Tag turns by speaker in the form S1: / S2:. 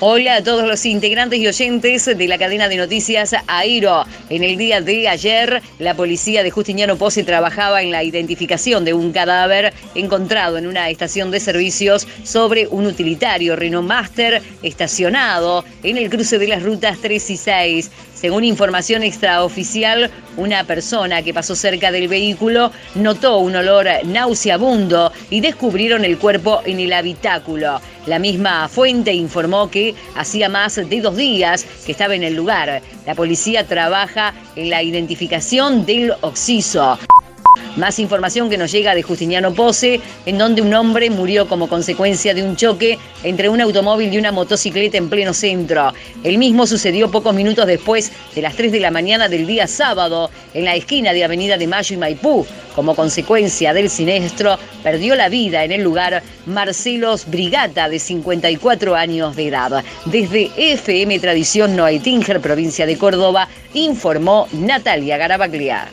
S1: Hola a todos los integrantes y oyentes de la cadena de noticias AIRO. En el día de ayer, la policía de Justiniano Pozzi trabajaba en la identificación de un cadáver encontrado en una estación de servicios sobre un utilitario Renault Master estacionado en el cruce de las rutas 3 y 6. Según información extraoficial, una persona que pasó cerca del vehículo notó un olor nauseabundo y descubrieron el cuerpo en el habitáculo. La misma fuente informó que hacía más de dos días que estaba en el lugar. La policía trabaja en la identificación del occiso. Más información que nos llega de Justiniano Pose, en donde un hombre murió como consecuencia de un choque entre un automóvil y una motocicleta en pleno centro. El mismo sucedió pocos minutos después de las 3 de la mañana del día sábado, en la esquina de Avenida de Mayo y Maipú. Como consecuencia del siniestro, perdió la vida en el lugar Marcelos Brigata, de 54 años de edad. Desde FM Tradición Noaitinger, provincia de Córdoba, informó Natalia Garabaglia.